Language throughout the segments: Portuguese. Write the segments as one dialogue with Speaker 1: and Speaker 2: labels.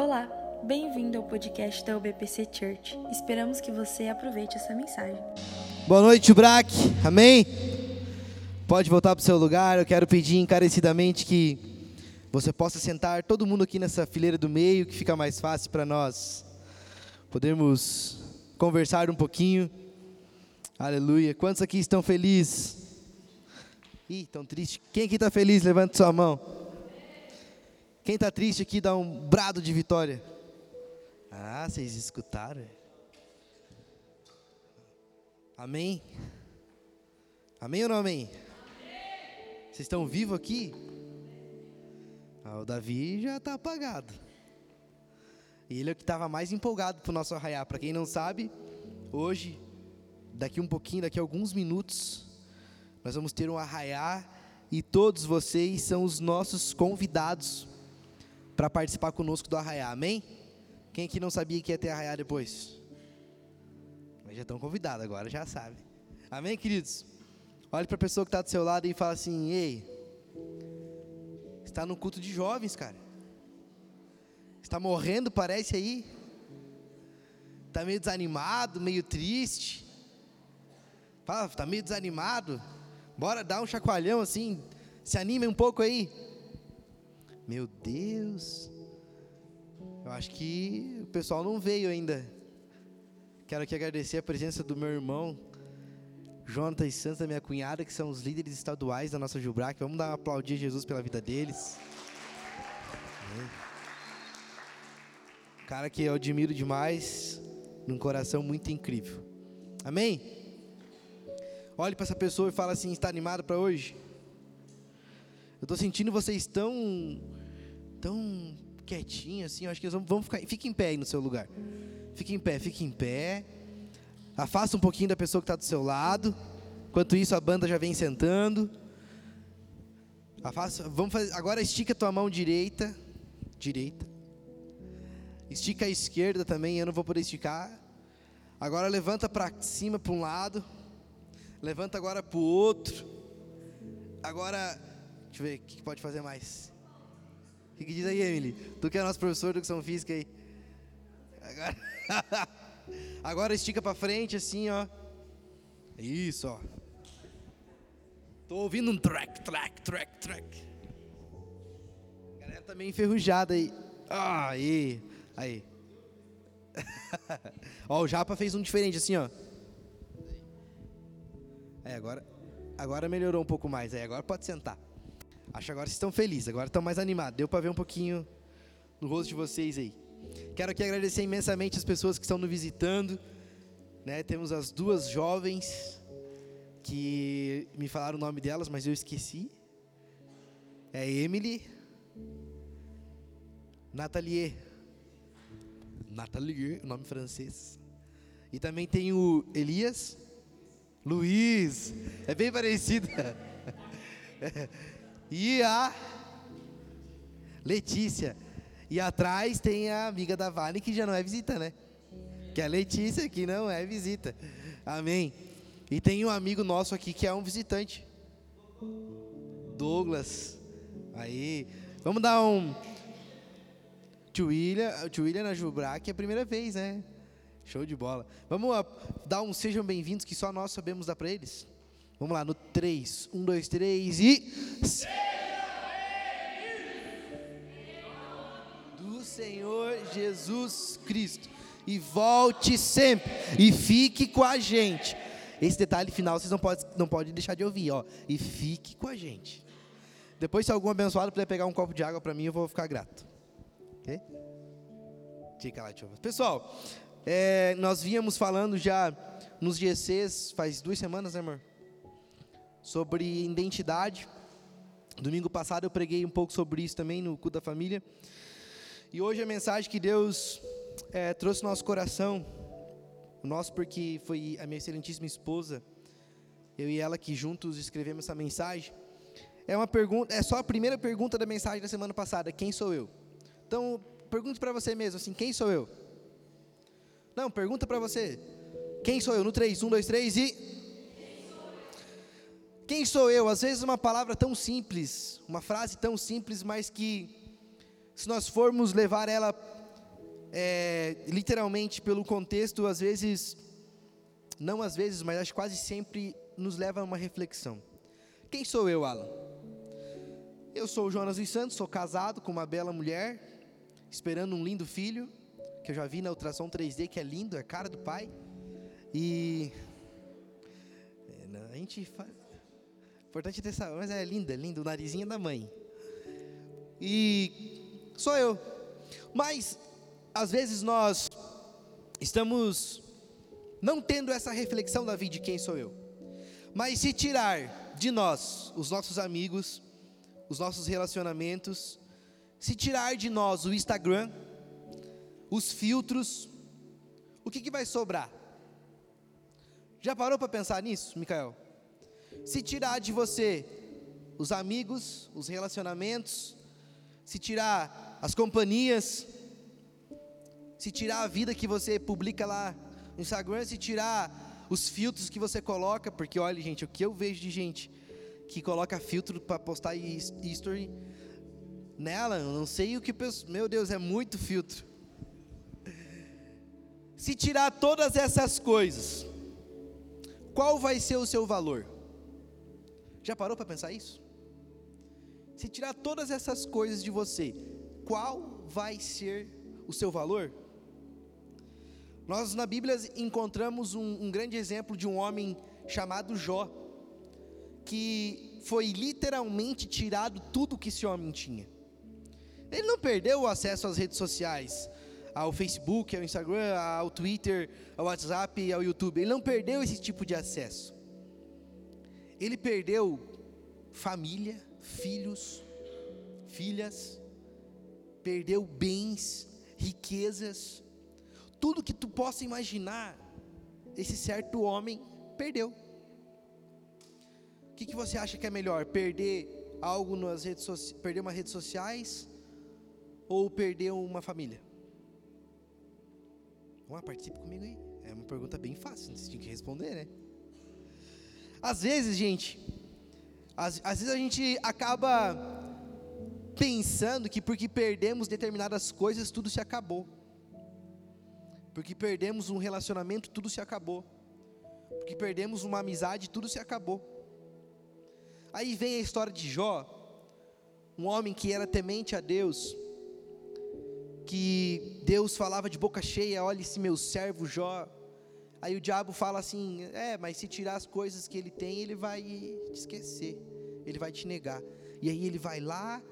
Speaker 1: Olá, bem-vindo ao podcast da UBPC Church. Esperamos que você aproveite essa mensagem.
Speaker 2: Boa noite, Braque. Amém? Pode voltar para o seu lugar. Eu quero pedir encarecidamente que você possa sentar todo mundo aqui nessa fileira do meio, que fica mais fácil para nós podermos conversar um pouquinho. Aleluia. Quantos aqui estão felizes? Ih, estão tristes. Quem aqui está feliz? Levante sua mão. Quem está triste aqui, dá um brado de vitória. Ah, vocês escutaram? Amém? Amém ou não amém? Vocês estão vivos aqui? Ah, o Davi já está apagado. Ele é o que estava mais empolgado para o nosso arraiar. Para quem não sabe, hoje, daqui um pouquinho, daqui a alguns minutos, nós vamos ter um arraiar e todos vocês são os nossos convidados para participar conosco do arraiar. Amém? Quem aqui não sabia que ia ter arraiar depois? Mas já estão convidados, agora já sabe. Amém, queridos? Olhe para a pessoa que está do seu lado e fala assim: Ei, está no culto de jovens, cara. Está morrendo, parece aí. Está meio desanimado, meio triste. Fala, está meio desanimado. Bora dar um chacoalhão assim. Se anime um pouco aí. Meu Deus. Eu acho que o pessoal não veio ainda. Quero aqui agradecer a presença do meu irmão, Jonathan e Santos, da minha cunhada, que são os líderes estaduais da nossa Jubrac. Vamos dar um aplaudir a Jesus pela vida deles. Cara que eu admiro demais, num coração muito incrível. Amém? Olhe para essa pessoa e fala assim: está animado para hoje? Eu estou sentindo vocês tão, tão quietinhos assim. Eu acho que vamos, vamos ficar. Fique em pé aí no seu lugar. Fique em pé, fique em pé. Afasta um pouquinho da pessoa que está do seu lado. Enquanto isso, a banda já vem sentando. Afasta, vamos fazer, agora estica tua mão direita. Direita. Estica a esquerda também, eu não vou poder esticar. Agora levanta para cima para um lado. Levanta agora para o outro. Agora, deixa eu ver o que pode fazer mais. O que, diz aí, Emily? Tu que é nosso professor de educação física aí. Agora, agora estica para frente assim, ó. Isso, ó. Tô ouvindo um track, track, track, track. A galera tá meio enferrujada aí. Ah, aí. Aí. ó, o Japa fez um diferente assim, ó. É, agora, agora melhorou um pouco mais. Aí, agora pode sentar. Acho que agora estão felizes, agora estão mais animados. Deu para ver um pouquinho no rosto de vocês aí. Quero aqui agradecer imensamente as pessoas que estão nos visitando. Né? Temos as duas jovens que me falaram o nome delas, mas eu esqueci. É Emily, Nathalie, Nathalie, nome francês. E também tem o Elias, Luiz, é bem parecido. e a Letícia. E atrás tem a amiga da Vale que já não é visita, né? Que é a Letícia que não é visita. Amém. E tem um amigo nosso aqui que é um visitante. Douglas. Aí, vamos dar um Tio William, tio William na Jubrac é a primeira vez, né? Show de bola. Vamos dar um sejam bem-vindos que só nós sabemos dar para eles. Vamos lá, no 3. 1, 2, 3 e. Do Senhor Jesus Cristo. E volte sempre. E fique com a gente. Esse detalhe final vocês não podem não pode deixar de ouvir, ó. E fique com a gente. Depois, se algum abençoado puder pegar um copo de água para mim, eu vou ficar grato. Ok? Fica lá, Pessoal, é, nós víamos falando já nos GCs, faz duas semanas, né, amor? Sobre identidade. Domingo passado eu preguei um pouco sobre isso também no culto da família. E hoje a mensagem que Deus é, trouxe no nosso coração, o nosso porque foi a minha excelentíssima esposa, eu e ela que juntos escrevemos essa mensagem. É uma pergunta, é só a primeira pergunta da mensagem da semana passada, quem sou eu? Então, pergunte para você mesmo assim, quem sou eu? Não, pergunta para você. Quem sou eu? No 3, 1, 2, 3 e quem sou eu? Às vezes uma palavra tão simples, uma frase tão simples, mas que se nós formos levar ela é, literalmente pelo contexto, às vezes, não às vezes, mas acho quase sempre nos leva a uma reflexão. Quem sou eu, Alan? Eu sou o Jonas dos Santos, sou casado com uma bela mulher, esperando um lindo filho, que eu já vi na ultrassom 3D, que é lindo, é cara do pai. E é, a gente faz, importante ter essa, mas é linda, lindo, o narizinho da mãe. E sou eu. Mas às vezes nós estamos não tendo essa reflexão da vida de quem sou eu. Mas se tirar de nós os nossos amigos, os nossos relacionamentos, se tirar de nós o Instagram, os filtros, o que, que vai sobrar? Já parou para pensar nisso, Micael? Se tirar de você os amigos, os relacionamentos, se tirar as companhias, se tirar a vida que você publica lá no Instagram, se tirar os filtros que você coloca, porque olha, gente, o que eu vejo de gente que coloca filtro para postar history nela, eu não sei o que, meu Deus, é muito filtro. Se tirar todas essas coisas, qual vai ser o seu valor? Já parou para pensar isso? Se tirar todas essas coisas de você, qual vai ser o seu valor? Nós na Bíblia encontramos um, um grande exemplo de um homem chamado Jó, que foi literalmente tirado tudo que esse homem tinha. Ele não perdeu o acesso às redes sociais, ao Facebook, ao Instagram, ao Twitter, ao WhatsApp, ao YouTube. Ele não perdeu esse tipo de acesso. Ele perdeu família, filhos, filhas, perdeu bens, riquezas, tudo que tu possa imaginar, esse certo homem perdeu. O que, que você acha que é melhor? Perder algo nas redes sociais, perder uma redes sociais ou perder uma família? Vamos lá, participe comigo aí. É uma pergunta bem fácil, você tinha que responder, né? Às vezes, gente, às, às vezes a gente acaba pensando que porque perdemos determinadas coisas, tudo se acabou. Porque perdemos um relacionamento, tudo se acabou. Porque perdemos uma amizade, tudo se acabou. Aí vem a história de Jó, um homem que era temente a Deus, que Deus falava de boca cheia: olha esse meu servo Jó. Aí o diabo fala assim: é, mas se tirar as coisas que ele tem, ele vai te esquecer, ele vai te negar. E aí ele vai lá,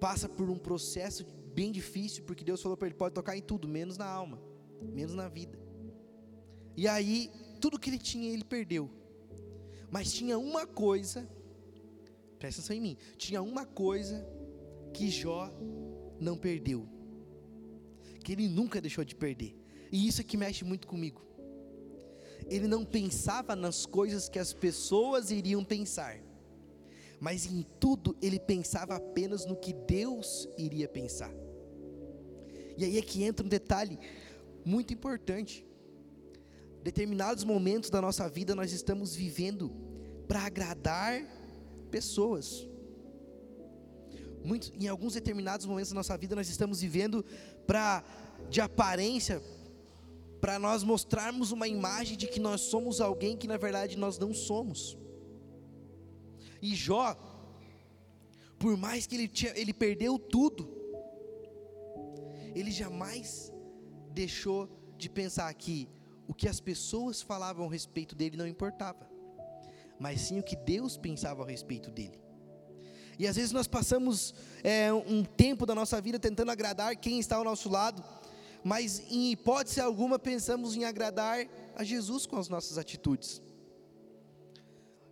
Speaker 2: passa por um processo bem difícil, porque Deus falou para ele: pode tocar em tudo, menos na alma, menos na vida. E aí, tudo que ele tinha, ele perdeu. Mas tinha uma coisa, presta atenção em mim: tinha uma coisa que Jó não perdeu que ele nunca deixou de perder. E isso é que mexe muito comigo. Ele não pensava nas coisas que as pessoas iriam pensar, mas em tudo ele pensava apenas no que Deus iria pensar. E aí é que entra um detalhe muito importante. Determinados momentos da nossa vida nós estamos vivendo para agradar pessoas. Muito, em alguns determinados momentos da nossa vida nós estamos vivendo para de aparência para nós mostrarmos uma imagem de que nós somos alguém que na verdade nós não somos. E Jó, por mais que ele, tinha, ele perdeu tudo, ele jamais deixou de pensar que o que as pessoas falavam a respeito dele não importava, mas sim o que Deus pensava a respeito dele. E às vezes nós passamos é, um tempo da nossa vida tentando agradar quem está ao nosso lado, mas em hipótese alguma pensamos em agradar a Jesus com as nossas atitudes.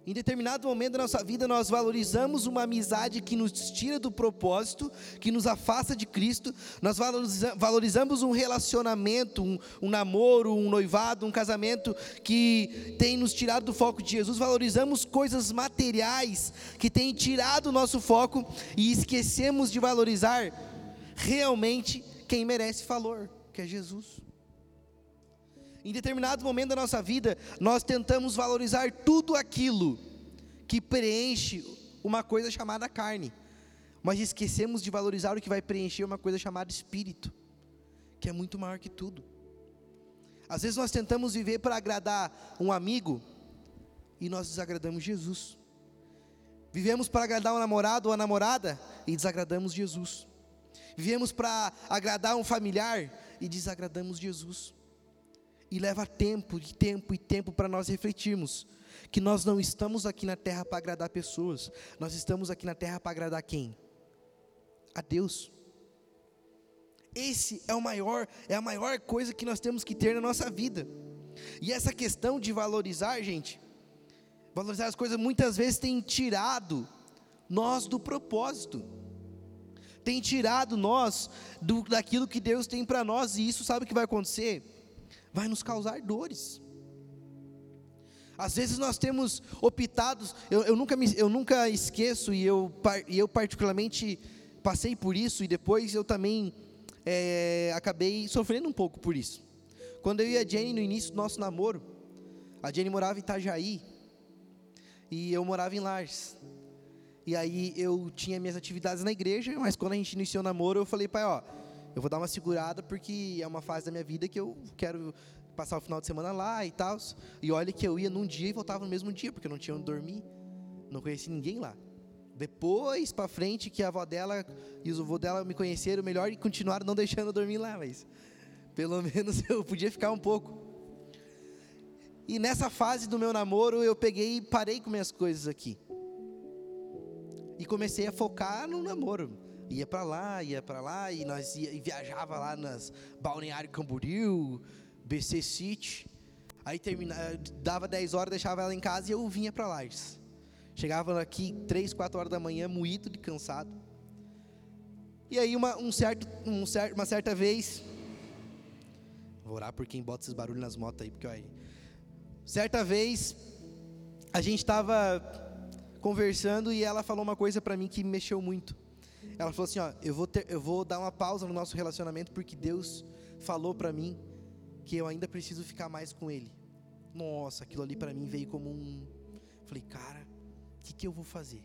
Speaker 2: Em determinado momento da nossa vida, nós valorizamos uma amizade que nos tira do propósito, que nos afasta de Cristo, nós valorizamos um relacionamento, um, um, namoro, um noivado, um casamento que tem nos tirado do foco de Jesus, valorizamos coisas materiais que têm tirado o nosso foco e esquecemos de valorizar realmente quem merece valor, que é Jesus. Em determinado momento da nossa vida, nós tentamos valorizar tudo aquilo que preenche uma coisa chamada carne, mas esquecemos de valorizar o que vai preencher uma coisa chamada espírito, que é muito maior que tudo. Às vezes nós tentamos viver para agradar um amigo e nós desagradamos Jesus. Vivemos para agradar um namorado ou a namorada e desagradamos Jesus. Vivemos para agradar um familiar e desagradamos Jesus. E leva tempo, e tempo e tempo para nós refletirmos que nós não estamos aqui na terra para agradar pessoas, nós estamos aqui na terra para agradar quem? A Deus. Esse é o maior, é a maior coisa que nós temos que ter na nossa vida. E essa questão de valorizar, gente, valorizar as coisas muitas vezes tem tirado nós do propósito. Tem tirado nós do, daquilo que Deus tem para nós, e isso sabe o que vai acontecer? Vai nos causar dores. Às vezes nós temos optados, eu, eu, nunca, me, eu nunca esqueço, e eu, e eu particularmente passei por isso, e depois eu também é, acabei sofrendo um pouco por isso. Quando eu e a Jenny, no início do nosso namoro, a Jenny morava em Itajaí, e eu morava em Lars. E aí eu tinha minhas atividades na igreja, mas quando a gente iniciou o namoro, eu falei, pai, ó, eu vou dar uma segurada porque é uma fase da minha vida que eu quero passar o final de semana lá e tal. E olha que eu ia num dia e voltava no mesmo dia, porque eu não tinha onde dormir. Não conheci ninguém lá. Depois para frente que a avó dela e os avô dela me conheceram melhor e continuaram não deixando eu dormir lá, mas pelo menos eu podia ficar um pouco. E nessa fase do meu namoro eu peguei e parei com minhas coisas aqui. E comecei a focar no namoro. Ia para lá, ia para lá e nós ia, e viajava lá nas Balneário Camboriú, BC City. Aí terminava, dava 10 horas, deixava ela em casa e eu vinha para lá. Chegava aqui 3, 4 horas da manhã, moído de cansado. E aí uma, um certo, um certo, uma certa vez, vou orar por quem bota esses barulhos nas motos aí, porque olha, certa vez a gente estava conversando e ela falou uma coisa para mim que me mexeu muito. Ela falou assim, ó, eu vou ter, eu vou dar uma pausa no nosso relacionamento porque Deus falou para mim que eu ainda preciso ficar mais com ele. Nossa, aquilo ali para mim veio como um. Falei, cara, o que, que eu vou fazer?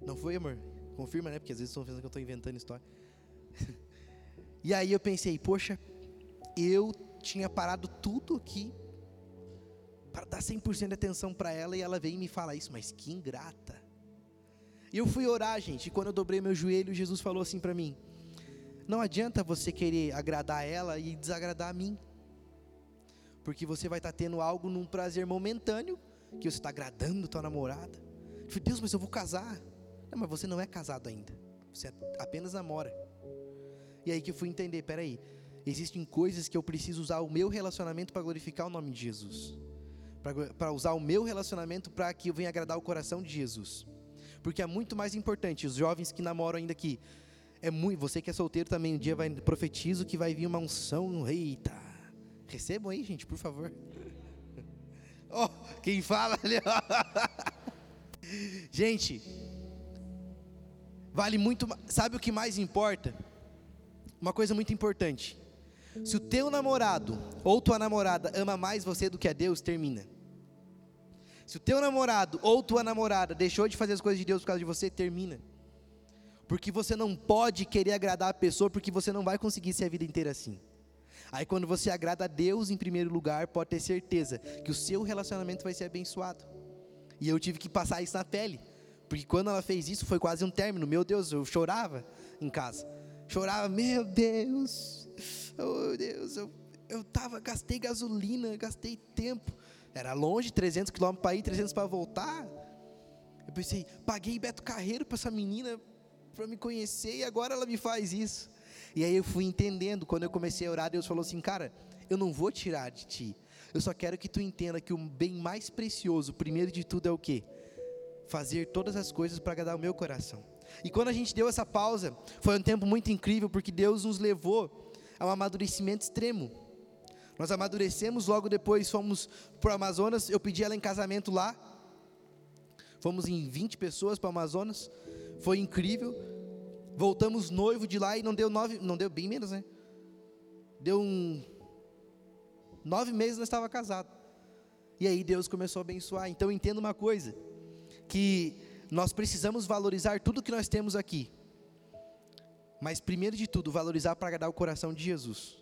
Speaker 2: Não foi, amor? Confirma, né? Porque às vezes estão pensando que eu estou inventando história. e aí eu pensei, poxa, eu tinha parado tudo aqui para dar 100% de atenção para ela e ela veio me falar isso, mas que ingrata. E eu fui orar, gente, e quando eu dobrei meu joelho, Jesus falou assim para mim: não adianta você querer agradar ela e desagradar a mim. Porque você vai estar tendo algo num prazer momentâneo, que você está agradando tua namorada. Eu falei, Deus, mas eu vou casar. Não, mas você não é casado ainda. Você apenas namora. E aí que eu fui entender, peraí, existem coisas que eu preciso usar o meu relacionamento para glorificar o nome de Jesus. Para usar o meu relacionamento para que eu venha agradar o coração de Jesus. Porque é muito mais importante, os jovens que namoram ainda aqui, é muito, você que é solteiro também, um dia vai profetizo que vai vir uma unção. Eita. Recebam aí, gente, por favor. Oh, quem fala ali, Gente, vale muito, sabe o que mais importa? Uma coisa muito importante. Se o teu namorado ou tua namorada ama mais você do que a Deus, termina. Se o teu namorado ou tua namorada deixou de fazer as coisas de Deus por causa de você, termina. Porque você não pode querer agradar a pessoa, porque você não vai conseguir ser a vida inteira assim. Aí quando você agrada a Deus em primeiro lugar, pode ter certeza que o seu relacionamento vai ser abençoado. E eu tive que passar isso na pele. Porque quando ela fez isso, foi quase um término. Meu Deus, eu chorava em casa. Chorava, meu Deus, oh Deus, eu, eu tava, gastei gasolina, gastei tempo. Era longe, 300 quilômetros para ir, 300 para voltar. Eu pensei, paguei Beto Carreiro para essa menina para me conhecer e agora ela me faz isso. E aí eu fui entendendo, quando eu comecei a orar, Deus falou assim: "Cara, eu não vou tirar de ti. Eu só quero que tu entenda que o bem mais precioso, primeiro de tudo é o quê? Fazer todas as coisas para agradar o meu coração. E quando a gente deu essa pausa, foi um tempo muito incrível porque Deus nos levou a um amadurecimento extremo. Nós amadurecemos, logo depois fomos para o Amazonas, eu pedi ela em casamento lá. Fomos em 20 pessoas para o Amazonas foi incrível. Voltamos noivo de lá e não deu nove, não deu bem menos, né? Deu um nove meses nós estava casado. E aí Deus começou a abençoar. Então entenda uma coisa, que nós precisamos valorizar tudo que nós temos aqui. Mas primeiro de tudo, valorizar para agradar o coração de Jesus.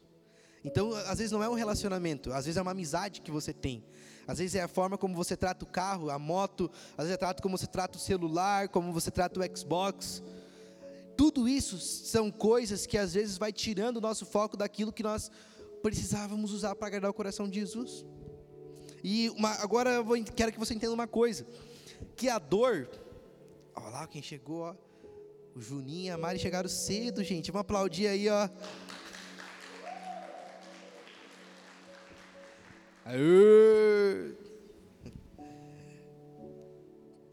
Speaker 2: Então, às vezes não é um relacionamento, às vezes é uma amizade que você tem. Às vezes é a forma como você trata o carro, a moto, às vezes é trata como você trata o celular, como você trata o Xbox. Tudo isso são coisas que às vezes vai tirando o nosso foco daquilo que nós precisávamos usar para agradar o coração de Jesus. E uma, agora eu vou, quero que você entenda uma coisa: que a dor, olha lá quem chegou, ó, o Juninho e a Mari chegaram cedo, gente. Vamos aplaudir aí, ó. Aê!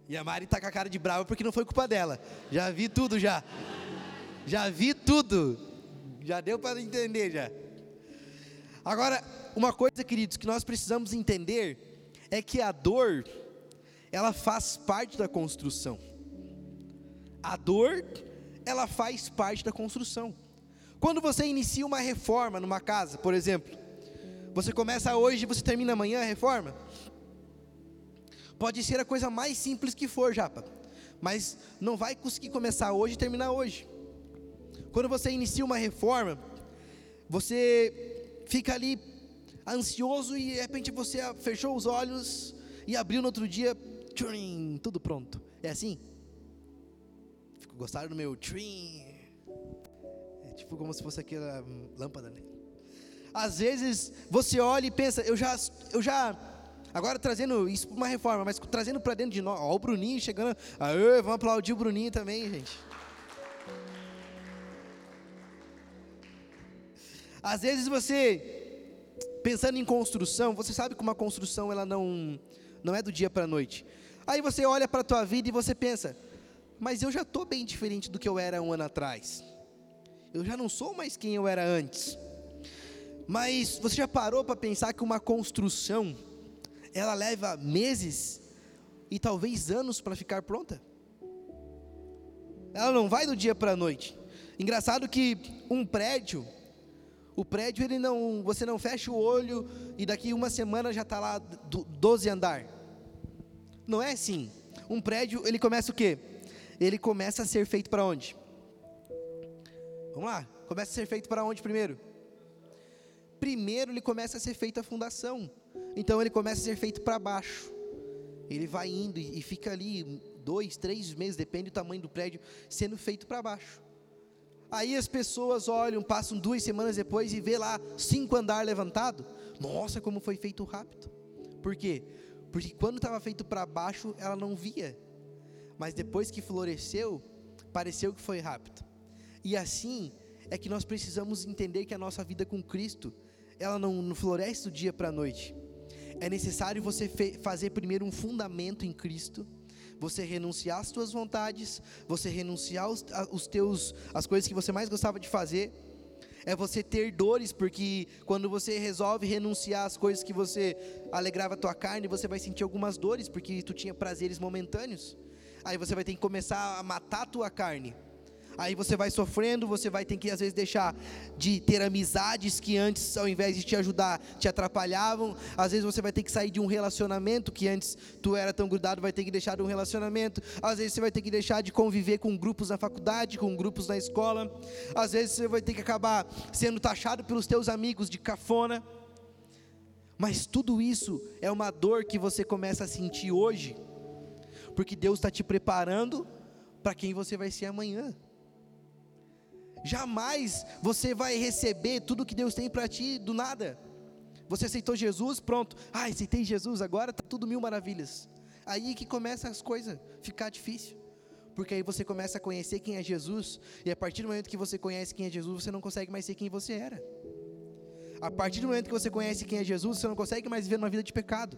Speaker 2: E a Mari tá com a cara de brava porque não foi culpa dela. Já vi tudo já. Já vi tudo. Já deu para entender já. Agora, uma coisa, queridos, que nós precisamos entender é que a dor ela faz parte da construção. A dor, ela faz parte da construção. Quando você inicia uma reforma numa casa, por exemplo, você começa hoje e você termina amanhã a reforma? Pode ser a coisa mais simples que for, Japa, mas não vai conseguir começar hoje e terminar hoje. Quando você inicia uma reforma, você fica ali ansioso e de repente você fechou os olhos e abriu no outro dia, tudo pronto. É assim? Gostaram do meu trim? É tipo como se fosse aquela lâmpada, né? Às vezes você olha e pensa, eu já, eu já, agora trazendo isso para uma reforma, mas trazendo para dentro de nós, ó, o Bruninho chegando, aê, vamos aplaudir o Bruninho também, gente. Às vezes você, pensando em construção, você sabe que uma construção ela não, não é do dia para a noite. Aí você olha para a tua vida e você pensa, mas eu já estou bem diferente do que eu era um ano atrás. Eu já não sou mais quem eu era antes. Mas você já parou para pensar que uma construção ela leva meses e talvez anos para ficar pronta? Ela não vai do dia para a noite. Engraçado que um prédio, o prédio ele não, você não fecha o olho e daqui uma semana já está lá 12 andar. Não é assim. Um prédio ele começa o quê? Ele começa a ser feito para onde? Vamos lá. Começa a ser feito para onde primeiro? primeiro ele começa a ser feita a fundação. Então ele começa a ser feito para baixo. Ele vai indo e fica ali dois, três meses, depende do tamanho do prédio, sendo feito para baixo. Aí as pessoas olham, passam duas semanas depois e vê lá cinco andar levantado. Nossa, como foi feito rápido. Por quê? Porque quando estava feito para baixo, ela não via. Mas depois que floresceu, pareceu que foi rápido. E assim é que nós precisamos entender que a nossa vida com Cristo ela não, não floresce do dia para a noite. É necessário você fazer primeiro um fundamento em Cristo, você renunciar às suas vontades, você renunciar os, os teus, as coisas que você mais gostava de fazer. É você ter dores, porque quando você resolve renunciar às coisas que você alegrava a tua carne, você vai sentir algumas dores, porque tu tinha prazeres momentâneos. Aí você vai ter que começar a matar a tua carne Aí você vai sofrendo, você vai ter que às vezes deixar de ter amizades que antes, ao invés de te ajudar, te atrapalhavam. Às vezes você vai ter que sair de um relacionamento que antes tu era tão grudado, vai ter que deixar de um relacionamento. Às vezes você vai ter que deixar de conviver com grupos na faculdade, com grupos na escola. Às vezes você vai ter que acabar sendo taxado pelos teus amigos de cafona. Mas tudo isso é uma dor que você começa a sentir hoje, porque Deus está te preparando para quem você vai ser amanhã. Jamais você vai receber tudo que Deus tem para ti do nada. Você aceitou Jesus, pronto. Ah, aceitei Jesus, agora está tudo mil maravilhas. Aí que começa as coisas ficar difícil. Porque aí você começa a conhecer quem é Jesus, e a partir do momento que você conhece quem é Jesus, você não consegue mais ser quem você era. A partir do momento que você conhece quem é Jesus, você não consegue mais viver uma vida de pecado.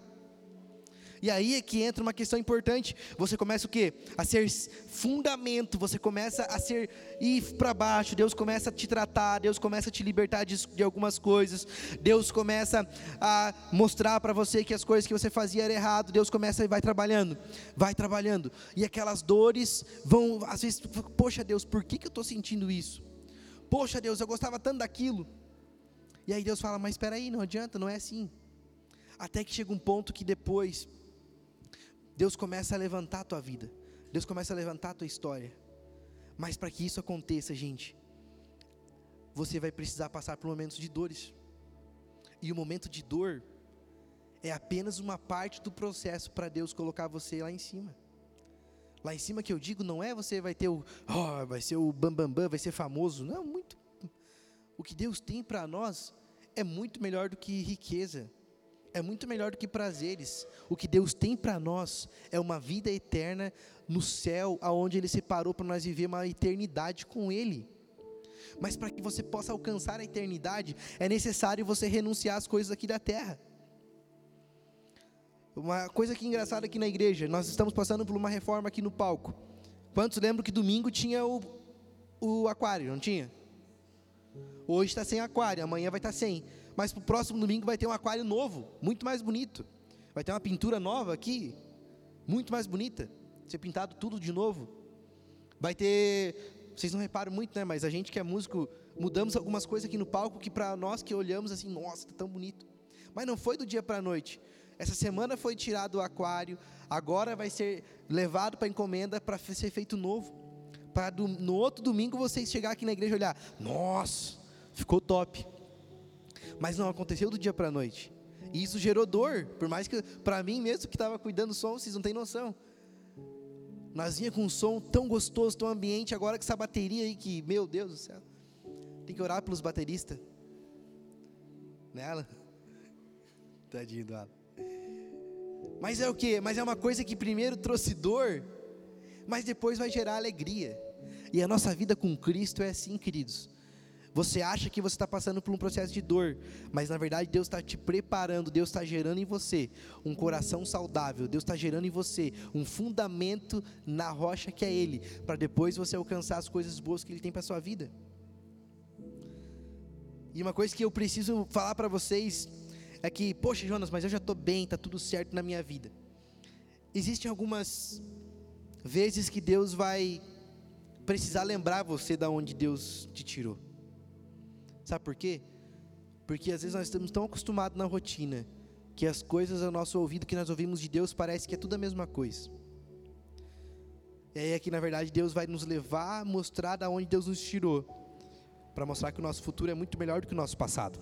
Speaker 2: E aí é que entra uma questão importante. Você começa o quê? A ser fundamento, você começa a ser ir para baixo, Deus começa a te tratar, Deus começa a te libertar de, de algumas coisas, Deus começa a mostrar para você que as coisas que você fazia era errado, Deus começa e vai trabalhando, vai trabalhando. E aquelas dores vão, às vezes, poxa Deus, por que, que eu estou sentindo isso? Poxa Deus, eu gostava tanto daquilo. E aí Deus fala, mas espera aí, não adianta, não é assim. Até que chega um ponto que depois Deus começa a levantar a tua vida. Deus começa a levantar a tua história. Mas para que isso aconteça, gente, você vai precisar passar por momentos de dores. E o momento de dor é apenas uma parte do processo para Deus colocar você lá em cima. Lá em cima que eu digo não é você vai ter o, oh, vai ser o bambambam, bam, bam, vai ser famoso. Não, muito. O que Deus tem para nós é muito melhor do que riqueza. É muito melhor do que prazeres. O que Deus tem para nós é uma vida eterna no céu, aonde ele separou para nós viver uma eternidade com ele. Mas para que você possa alcançar a eternidade, é necessário você renunciar às coisas aqui da terra. Uma coisa que é engraçada aqui na igreja, nós estamos passando por uma reforma aqui no palco. Quantos lembram que domingo tinha o, o aquário, não tinha? Hoje está sem aquário, amanhã vai estar sem. Mas para o próximo domingo vai ter um aquário novo, muito mais bonito. Vai ter uma pintura nova aqui, muito mais bonita. Ser pintado tudo de novo. Vai ter. Vocês não reparam muito, né? Mas a gente que é músico, mudamos algumas coisas aqui no palco que para nós que olhamos assim, nossa, está tão bonito. Mas não foi do dia para a noite. Essa semana foi tirado o aquário, agora vai ser levado para encomenda para ser feito novo. Para no outro domingo vocês chegar aqui na igreja e olhar, nossa, ficou top. Mas não aconteceu do dia para a noite. E isso gerou dor, por mais que para mim mesmo que estava cuidando do som, vocês não têm noção. Nós vinha com um som tão gostoso, tão ambiente, agora com essa bateria aí que, meu Deus do céu. Tem que orar pelos bateristas. Nela. Tadinho do Alan. Mas é o que? Mas é uma coisa que primeiro trouxe dor, mas depois vai gerar alegria. E a nossa vida com Cristo é assim, queridos. Você acha que você está passando por um processo de dor, mas na verdade Deus está te preparando, Deus está gerando em você um coração saudável, Deus está gerando em você um fundamento na rocha que é Ele, para depois você alcançar as coisas boas que Ele tem para sua vida. E uma coisa que eu preciso falar para vocês é que, poxa, Jonas, mas eu já estou bem, está tudo certo na minha vida. Existem algumas vezes que Deus vai precisar lembrar você da onde Deus te tirou. Sabe por quê? Porque às vezes nós estamos tão acostumados na rotina que as coisas ao nosso ouvido que nós ouvimos de Deus parece que é tudo a mesma coisa. E aí é que na verdade Deus vai nos levar a mostrar da onde Deus nos tirou, para mostrar que o nosso futuro é muito melhor do que o nosso passado.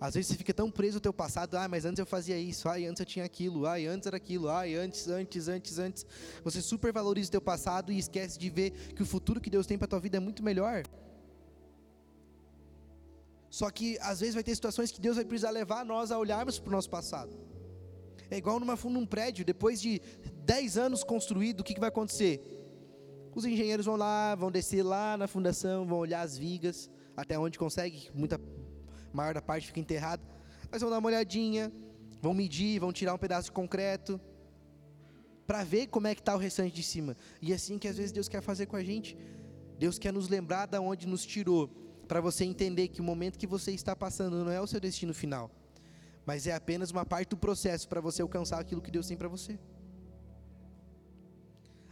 Speaker 2: Às vezes você fica tão preso ao teu passado, ah, mas antes eu fazia isso, ah, antes eu tinha aquilo, ah, antes era aquilo, ah, antes, antes, antes, antes. Você supervaloriza o teu passado e esquece de ver que o futuro que Deus tem para tua vida é muito melhor. Só que às vezes vai ter situações que Deus vai precisar levar nós a olharmos para o nosso passado. É igual numa, num prédio, depois de 10 anos construído, o que, que vai acontecer? Os engenheiros vão lá, vão descer lá na fundação, vão olhar as vigas, até onde consegue, muita maior da parte fica enterrada. Mas vão dar uma olhadinha, vão medir, vão tirar um pedaço de concreto, para ver como é que está o restante de cima. E é assim que às vezes Deus quer fazer com a gente. Deus quer nos lembrar da onde nos tirou, para você entender que o momento que você está passando não é o seu destino final, mas é apenas uma parte do processo para você alcançar aquilo que Deus tem para você.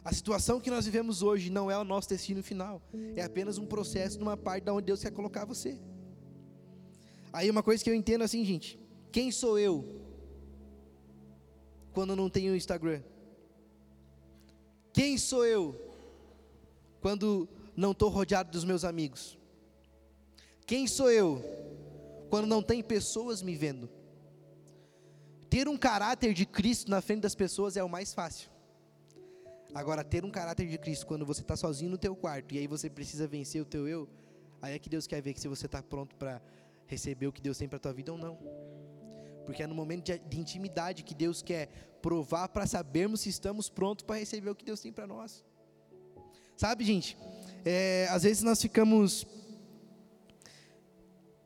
Speaker 2: A situação que nós vivemos hoje não é o nosso destino final, é apenas um processo numa parte da onde Deus quer colocar você. Aí uma coisa que eu entendo assim, gente, quem sou eu quando não tenho Instagram? Quem sou eu quando não estou rodeado dos meus amigos? Quem sou eu quando não tem pessoas me vendo? Ter um caráter de Cristo na frente das pessoas é o mais fácil. Agora, ter um caráter de Cristo quando você está sozinho no teu quarto e aí você precisa vencer o teu eu, aí é que Deus quer ver que se você está pronto para receber o que Deus tem para tua vida ou não. Porque é no momento de, de intimidade que Deus quer provar para sabermos se estamos prontos para receber o que Deus tem para nós. Sabe, gente, é, às vezes nós ficamos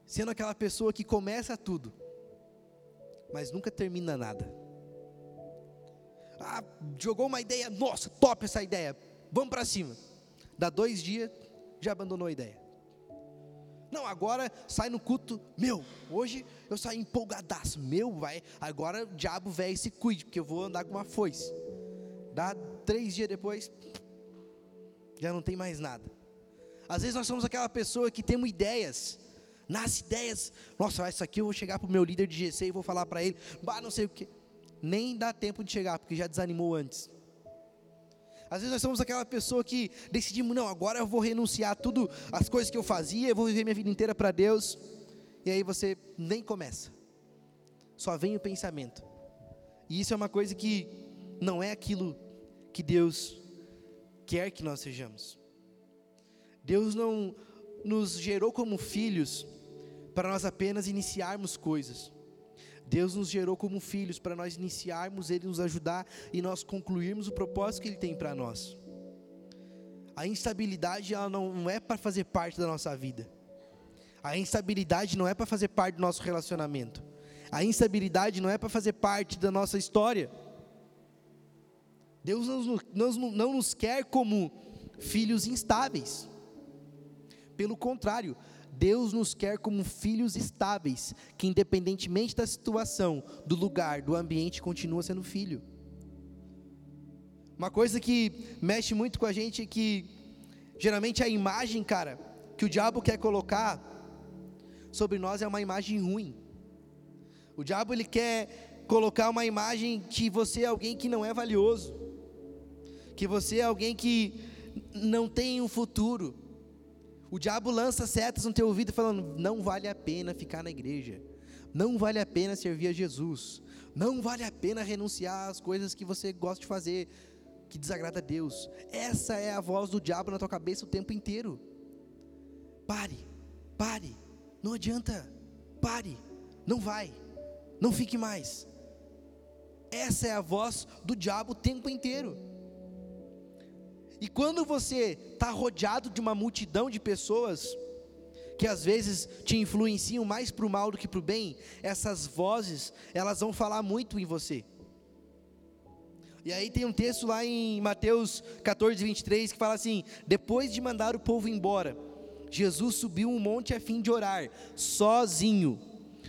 Speaker 2: sendo aquela pessoa que começa tudo, mas nunca termina nada. Ah, jogou uma ideia, nossa, top essa ideia, vamos para cima. Dá dois dias, já abandonou a ideia. Não, agora sai no culto. Meu, hoje eu saí empolgadaço. Meu, vai. Agora o diabo velho se cuide, porque eu vou andar com uma foice. Dá três dias depois, já não tem mais nada. Às vezes nós somos aquela pessoa que temos ideias. Nas ideias, nossa, isso aqui eu vou chegar para o meu líder de GC e vou falar para ele, bah, não sei o que. Nem dá tempo de chegar, porque já desanimou antes. Às vezes nós somos aquela pessoa que decidimos, não, agora eu vou renunciar a tudo, as coisas que eu fazia, eu vou viver minha vida inteira para Deus. E aí você nem começa. Só vem o pensamento. E isso é uma coisa que não é aquilo que Deus quer que nós sejamos. Deus não nos gerou como filhos para nós apenas iniciarmos coisas. Deus nos gerou como filhos para nós iniciarmos, Ele nos ajudar e nós concluirmos o propósito que Ele tem para nós. A instabilidade ela não é para fazer parte da nossa vida. A instabilidade não é para fazer parte do nosso relacionamento. A instabilidade não é para fazer parte da nossa história. Deus não, não, não nos quer como filhos instáveis. Pelo contrário, Deus nos quer como filhos estáveis, que independentemente da situação, do lugar, do ambiente, continua sendo filho. Uma coisa que mexe muito com a gente é que geralmente a imagem, cara, que o diabo quer colocar sobre nós é uma imagem ruim. O diabo ele quer colocar uma imagem que você é alguém que não é valioso, que você é alguém que não tem um futuro. O diabo lança setas no teu ouvido falando: não vale a pena ficar na igreja, não vale a pena servir a Jesus, não vale a pena renunciar às coisas que você gosta de fazer, que desagrada a Deus. Essa é a voz do diabo na tua cabeça o tempo inteiro. Pare, pare, não adianta, pare, não vai, não fique mais. Essa é a voz do diabo o tempo inteiro. E quando você está rodeado de uma multidão de pessoas, que às vezes te influenciam mais para o mal do que para o bem, essas vozes, elas vão falar muito em você. E aí tem um texto lá em Mateus 14, 23, que fala assim: Depois de mandar o povo embora, Jesus subiu um monte a fim de orar, sozinho.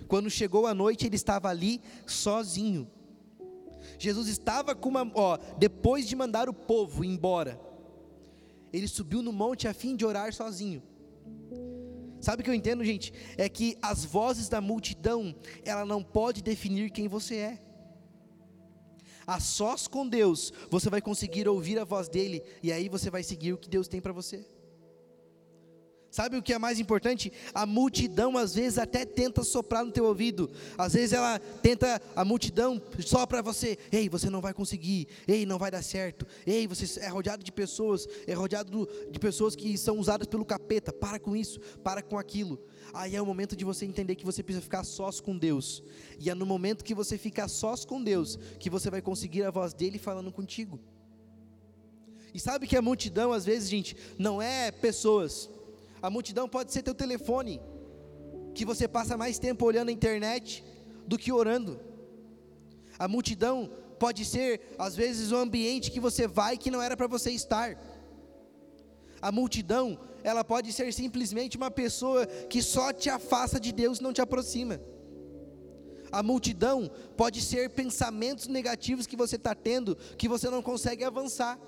Speaker 2: Quando chegou a noite, ele estava ali sozinho. Jesus estava com uma, ó, depois de mandar o povo embora, ele subiu no monte a fim de orar sozinho. Sabe o que eu entendo, gente? É que as vozes da multidão, ela não pode definir quem você é. A sós com Deus, você vai conseguir ouvir a voz dele e aí você vai seguir o que Deus tem para você. Sabe o que é mais importante? A multidão às vezes até tenta soprar no teu ouvido. Às vezes ela tenta, a multidão sopra você. Ei, você não vai conseguir. Ei, não vai dar certo. Ei, você é rodeado de pessoas, é rodeado de pessoas que são usadas pelo capeta. Para com isso, para com aquilo. Aí é o momento de você entender que você precisa ficar sós com Deus. E é no momento que você ficar sós com Deus que você vai conseguir a voz dele falando contigo. E sabe que a multidão às vezes, gente, não é pessoas a multidão pode ser teu telefone, que você passa mais tempo olhando a internet do que orando. A multidão pode ser, às vezes, o ambiente que você vai que não era para você estar. A multidão, ela pode ser simplesmente uma pessoa que só te afasta de Deus, não te aproxima. A multidão pode ser pensamentos negativos que você está tendo, que você não consegue avançar.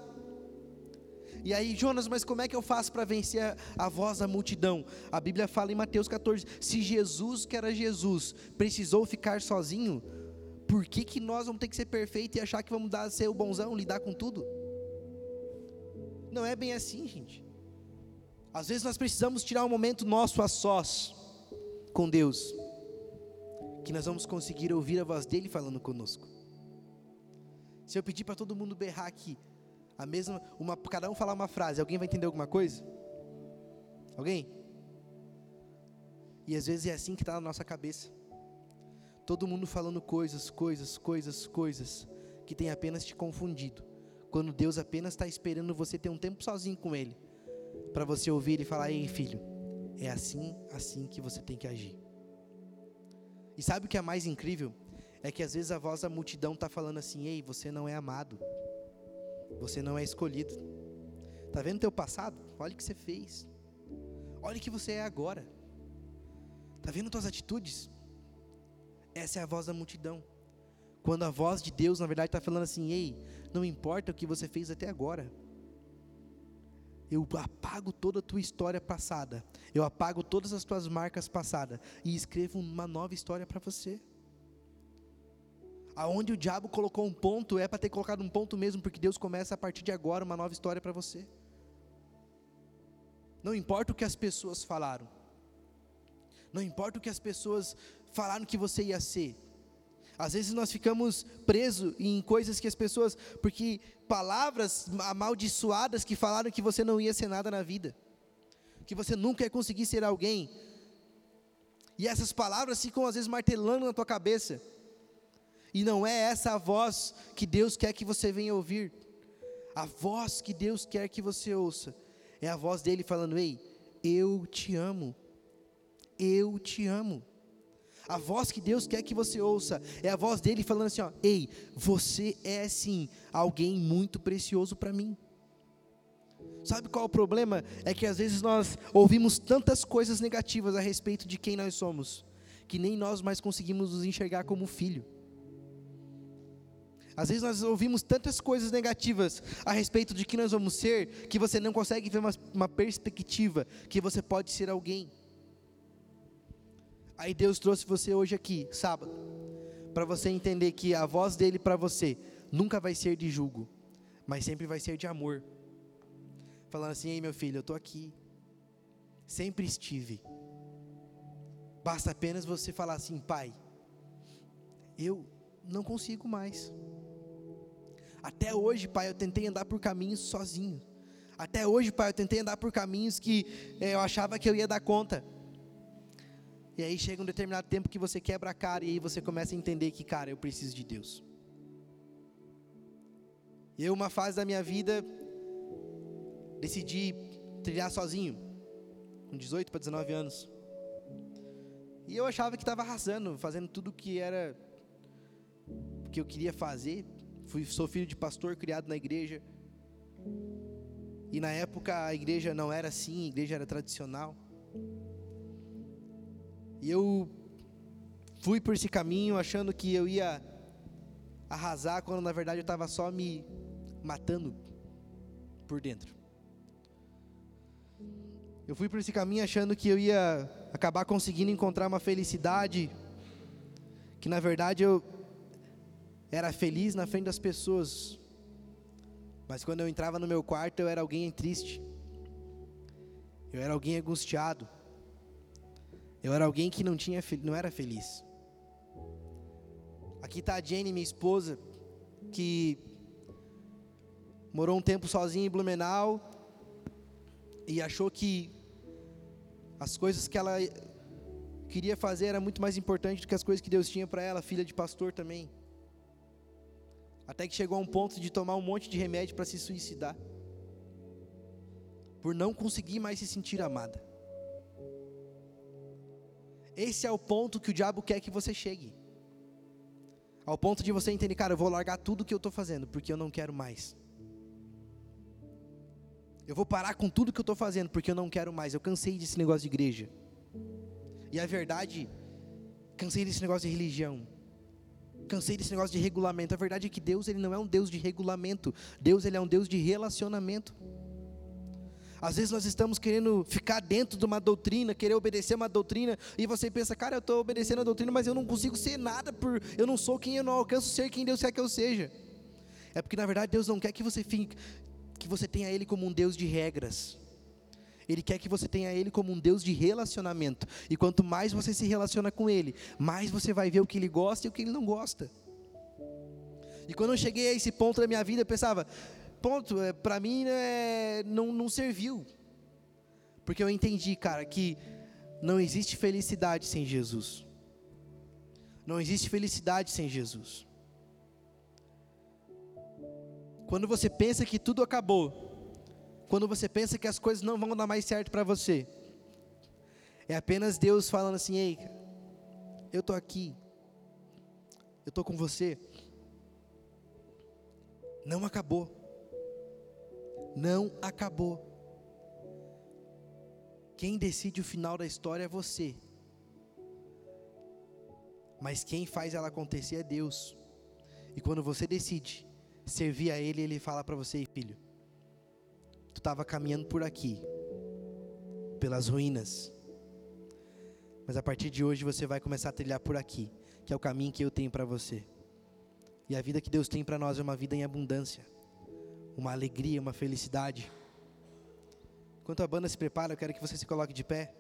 Speaker 2: E aí, Jonas, mas como é que eu faço para vencer a, voz da multidão? A Bíblia fala em Mateus 14: se Jesus, que era Jesus, precisou ficar sozinho, por que, que nós vamos ter que ser perfeitos e achar que vamos dar, ser o bonzão, lidar com tudo? Não é bem assim, gente. Às vezes nós precisamos tirar um momento nosso a sós com Deus, que nós vamos conseguir ouvir a voz dele falando conosco. Se eu pedir para todo mundo berrar aqui, a mesma, uma, cada um falar uma frase, alguém vai entender alguma coisa? Alguém? E às vezes é assim que está na nossa cabeça. Todo mundo falando coisas, coisas, coisas, coisas, que tem apenas te confundido. Quando Deus apenas está esperando você ter um tempo sozinho com Ele, para você ouvir e falar: Ei, filho, é assim, assim que você tem que agir. E sabe o que é mais incrível? É que às vezes a voz da multidão está falando assim: Ei, você não é amado. Você não é escolhido. Está vendo teu passado? Olha o que você fez. Olha o que você é agora. Está vendo tuas atitudes? Essa é a voz da multidão. Quando a voz de Deus, na verdade, está falando assim: ei, não importa o que você fez até agora. Eu apago toda a tua história passada. Eu apago todas as tuas marcas passadas. E escrevo uma nova história para você. Aonde o diabo colocou um ponto, é para ter colocado um ponto mesmo, porque Deus começa a partir de agora uma nova história para você. Não importa o que as pessoas falaram. Não importa o que as pessoas falaram que você ia ser. Às vezes nós ficamos presos em coisas que as pessoas, porque palavras amaldiçoadas que falaram que você não ia ser nada na vida, que você nunca ia conseguir ser alguém. E essas palavras ficam às vezes martelando na tua cabeça. E não é essa a voz que Deus quer que você venha ouvir. A voz que Deus quer que você ouça é a voz dele falando: Ei, eu te amo. Eu te amo. A voz que Deus quer que você ouça é a voz dele falando assim: ó, Ei, você é sim alguém muito precioso para mim. Sabe qual é o problema? É que às vezes nós ouvimos tantas coisas negativas a respeito de quem nós somos, que nem nós mais conseguimos nos enxergar como filho. Às vezes nós ouvimos tantas coisas negativas a respeito de quem nós vamos ser, que você não consegue ver uma, uma perspectiva que você pode ser alguém. Aí Deus trouxe você hoje aqui, sábado, para você entender que a voz dele para você nunca vai ser de julgo, mas sempre vai ser de amor. Falando assim: "Ei, meu filho, eu estou aqui. Sempre estive. Basta apenas você falar assim: Pai, eu não consigo mais. Até hoje, Pai, eu tentei andar por caminhos sozinho. Até hoje, Pai, eu tentei andar por caminhos que eh, eu achava que eu ia dar conta. E aí chega um determinado tempo que você quebra a cara e aí você começa a entender que, cara, eu preciso de Deus. E eu, uma fase da minha vida, decidi trilhar sozinho, com 18 para 19 anos. E eu achava que estava arrasando, fazendo tudo que era que eu queria fazer. Fui, sou filho de pastor, criado na igreja. E na época a igreja não era assim, a igreja era tradicional. E eu fui por esse caminho achando que eu ia arrasar, quando na verdade eu estava só me matando por dentro. Eu fui por esse caminho achando que eu ia acabar conseguindo encontrar uma felicidade, que na verdade eu era feliz na frente das pessoas, mas quando eu entrava no meu quarto eu era alguém triste, eu era alguém angustiado, eu era alguém que não, tinha, não era feliz. Aqui está a Jenny, minha esposa, que morou um tempo sozinha em Blumenau e achou que as coisas que ela queria fazer era muito mais importante do que as coisas que Deus tinha para ela, filha de pastor também. Até que chegou a um ponto de tomar um monte de remédio para se suicidar. Por não conseguir mais se sentir amada. Esse é o ponto que o diabo quer que você chegue. Ao ponto de você entender, cara, eu vou largar tudo que eu estou fazendo, porque eu não quero mais. Eu vou parar com tudo que eu estou fazendo, porque eu não quero mais. Eu cansei desse negócio de igreja. E a verdade, cansei desse negócio de religião. Cansei desse negócio de regulamento. A verdade é que Deus ele não é um Deus de regulamento. Deus ele é um Deus de relacionamento. Às vezes nós estamos querendo ficar dentro de uma doutrina, querer obedecer uma doutrina, e você pensa, cara, eu estou obedecendo a doutrina, mas eu não consigo ser nada, por, eu não sou quem eu não alcanço ser quem Deus quer que eu seja. É porque na verdade Deus não quer que você fique, que você tenha Ele como um Deus de regras. Ele quer que você tenha Ele como um Deus de relacionamento. E quanto mais você se relaciona com Ele, mais você vai ver o que Ele gosta e o que Ele não gosta. E quando eu cheguei a esse ponto da minha vida, eu pensava, ponto, é, para mim é, não, não serviu. Porque eu entendi, cara, que não existe felicidade sem Jesus. Não existe felicidade sem Jesus. Quando você pensa que tudo acabou, quando você pensa que as coisas não vão dar mais certo para você, é apenas Deus falando assim: ei, eu estou aqui, eu estou com você. Não acabou não acabou. Quem decide o final da história é você. Mas quem faz ela acontecer é Deus. E quando você decide servir a Ele, Ele fala para você, filho, tu estava caminhando por aqui, pelas ruínas. Mas a partir de hoje você vai começar a trilhar por aqui, que é o caminho que eu tenho para você. E a vida que Deus tem para nós é uma vida em abundância, uma alegria, uma felicidade. Enquanto a banda se prepara, eu quero que você se coloque de pé.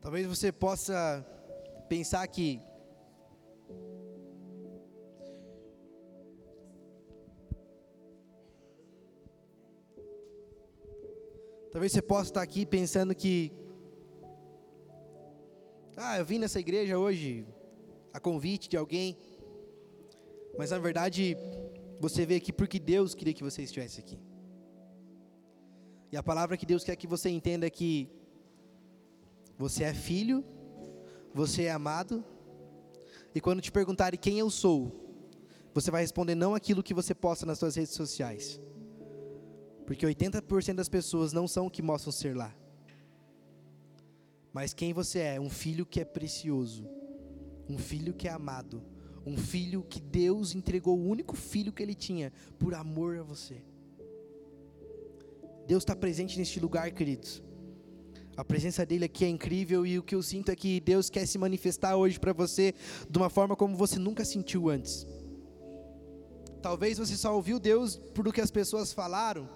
Speaker 2: Talvez você possa pensar que Talvez você possa estar aqui pensando que ah, eu vim nessa igreja hoje a convite de alguém. Mas na verdade, você veio aqui porque Deus queria que você estivesse aqui. E a palavra que Deus quer que você entenda é que você é filho, você é amado, e quando te perguntarem quem eu sou, você vai responder não aquilo que você posta nas suas redes sociais. Porque 80% das pessoas não são o que mostram ser lá. Mas quem você é? Um filho que é precioso, um filho que é amado, um filho que Deus entregou o único filho que ele tinha por amor a você. Deus está presente neste lugar, queridos. A presença dele aqui é incrível e o que eu sinto é que Deus quer se manifestar hoje para você de uma forma como você nunca sentiu antes. Talvez você só ouviu Deus por o que as pessoas falaram.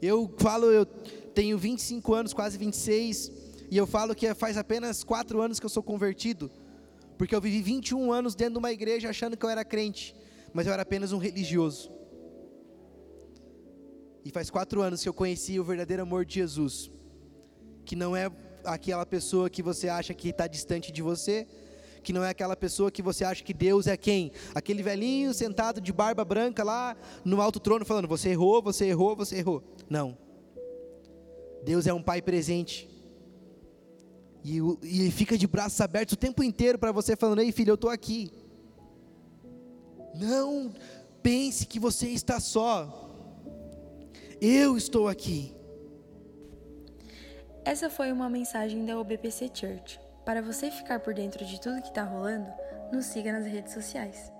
Speaker 2: Eu falo, eu tenho 25 anos, quase 26, e eu falo que faz apenas 4 anos que eu sou convertido, porque eu vivi 21 anos dentro de uma igreja achando que eu era crente, mas eu era apenas um religioso. E faz quatro anos que eu conheci o verdadeiro amor de Jesus que não é aquela pessoa que você acha que está distante de você, que não é aquela pessoa que você acha que Deus é quem? Aquele velhinho sentado de barba branca lá no alto trono falando: Você errou, você errou, você errou. Não. Deus é um Pai presente. E, e fica de braços abertos o tempo inteiro para você, falando: Ei, filho, eu estou aqui. Não pense que você está só. Eu estou aqui.
Speaker 1: Essa foi uma mensagem da UBPC Church. Para você ficar por dentro de tudo que está rolando, nos siga nas redes sociais.